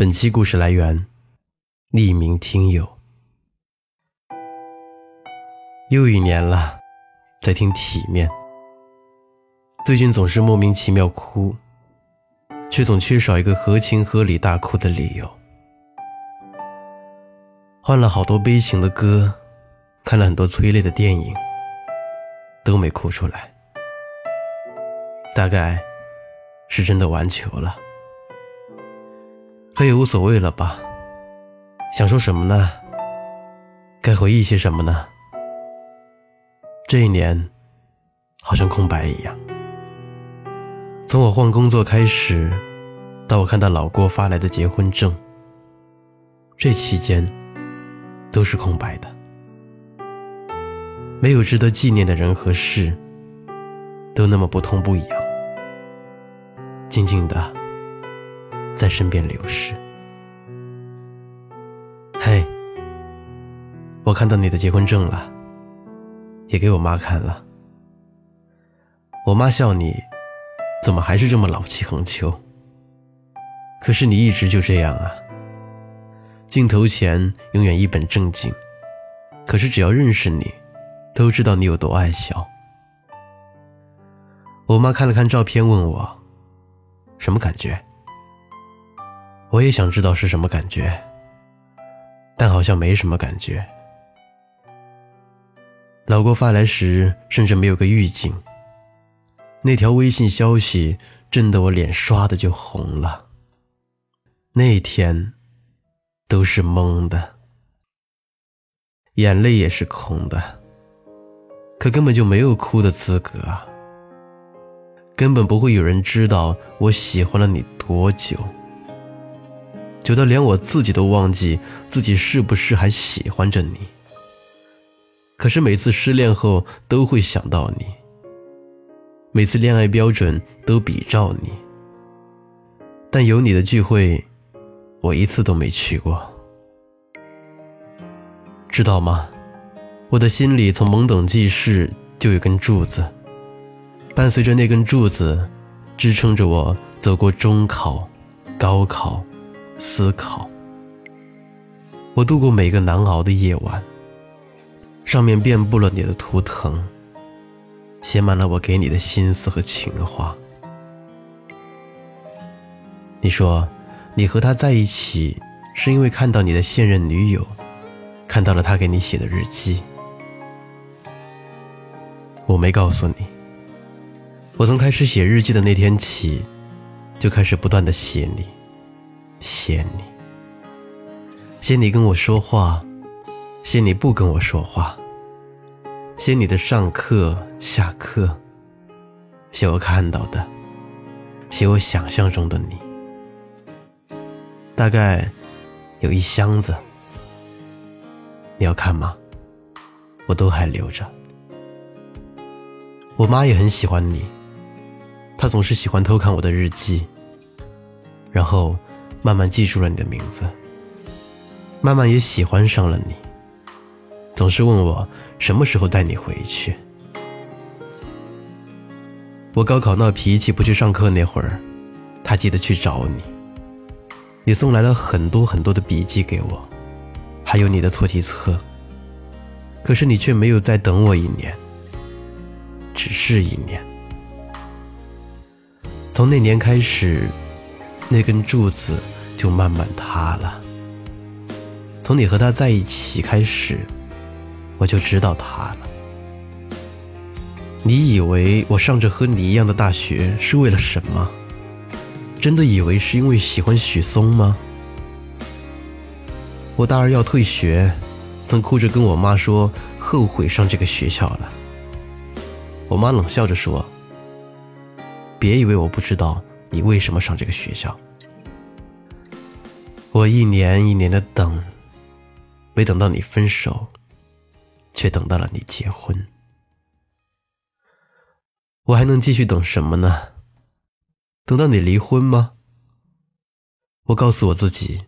本期故事来源：匿名听友。又一年了，在听体面。最近总是莫名其妙哭，却总缺少一个合情合理大哭的理由。换了好多悲情的歌，看了很多催泪的电影，都没哭出来。大概是真的完球了。可也无所谓了吧？想说什么呢？该回忆些什么呢？这一年，好像空白一样。从我换工作开始，到我看到老郭发来的结婚证，这期间都是空白的，没有值得纪念的人和事，都那么不痛不痒，静静的。在身边流逝。嘿，我看到你的结婚证了，也给我妈看了。我妈笑你，怎么还是这么老气横秋？可是你一直就这样啊。镜头前永远一本正经，可是只要认识你，都知道你有多爱笑。我妈看了看照片，问我，什么感觉？我也想知道是什么感觉，但好像没什么感觉。老郭发来时甚至没有个预警，那条微信消息震得我脸刷的就红了。那天都是懵的，眼泪也是空的，可根本就没有哭的资格啊！根本不会有人知道我喜欢了你多久。久到连我自己都忘记自己是不是还喜欢着你。可是每次失恋后都会想到你，每次恋爱标准都比照你。但有你的聚会，我一次都没去过。知道吗？我的心里从懵懂记事就有根柱子，伴随着那根柱子，支撑着我走过中考、高考。思考，我度过每个难熬的夜晚。上面遍布了你的图腾，写满了我给你的心思和情话。你说，你和他在一起，是因为看到你的现任女友，看到了他给你写的日记。我没告诉你，我从开始写日记的那天起，就开始不断的写你。谢你，谢你跟我说话，谢你不跟我说话，谢你的上课下课，谢我看到的，谢我想象中的你，大概有一箱子，你要看吗？我都还留着。我妈也很喜欢你，她总是喜欢偷看我的日记，然后。慢慢记住了你的名字，慢慢也喜欢上了你。总是问我什么时候带你回去。我高考闹脾气不去上课那会儿，他记得去找你。你送来了很多很多的笔记给我，还有你的错题册。可是你却没有再等我一年，只是一年。从那年开始。那根柱子就慢慢塌了。从你和他在一起开始，我就知道塌了。你以为我上着和你一样的大学是为了什么？真的以为是因为喜欢许嵩吗？我大二要退学，曾哭着跟我妈说后悔上这个学校了。我妈冷笑着说：“别以为我不知道。”你为什么上这个学校？我一年一年的等，没等到你分手，却等到了你结婚。我还能继续等什么呢？等到你离婚吗？我告诉我自己，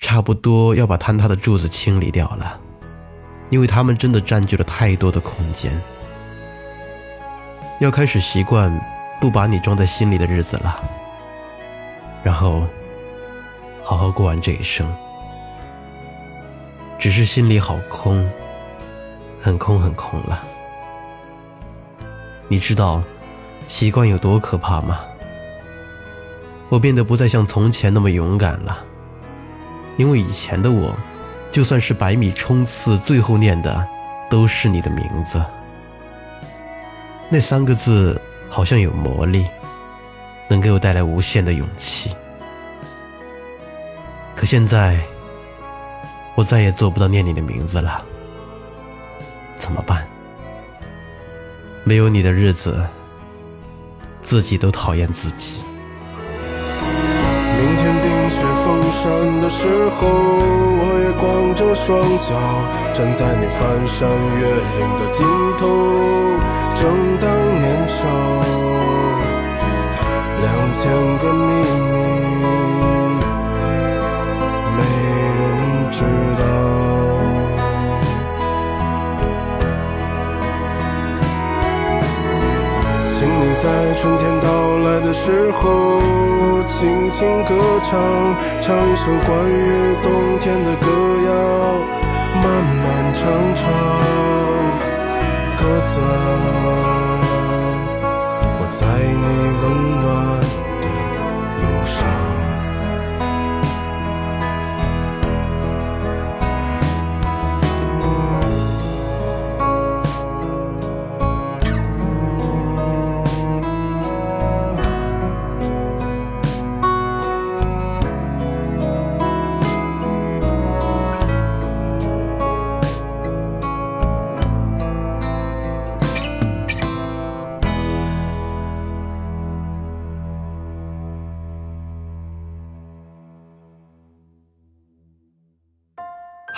差不多要把坍塌的柱子清理掉了，因为他们真的占据了太多的空间。要开始习惯。不把你装在心里的日子了，然后好好过完这一生。只是心里好空，很空很空了。你知道习惯有多可怕吗？我变得不再像从前那么勇敢了，因为以前的我，就算是百米冲刺，最后念的都是你的名字。那三个字好像有魔力，能给我带来无限的勇气。可现在，我再也做不到念你的名字了，怎么办？没有你的日子，自己都讨厌自己。明天冰雪封山的时候，我也光着双脚站在你翻山越岭的尽头。正当年少，两千个秘密没人知道。请你。在春天到来的时候，轻轻歌唱，唱一首关于冬天的歌谣，漫漫长长，鸽子啊，我在你温暖